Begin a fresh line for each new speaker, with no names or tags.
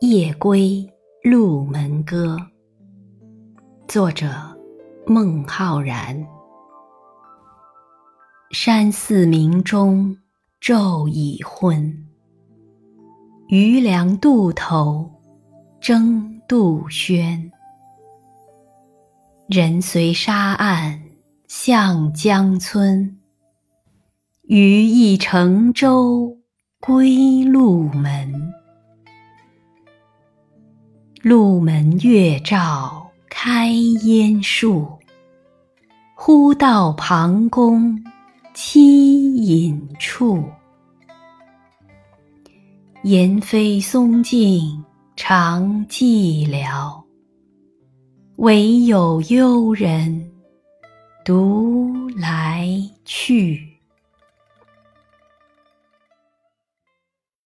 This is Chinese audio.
夜归鹿门歌，作者孟浩然。山寺明钟昼已昏，渔梁渡头争渡喧。人随沙岸向江村，余亦乘舟归鹿门。鹿门月照开烟树，忽到庞公栖隐处。言非松径长寂寥，惟有幽人独来去。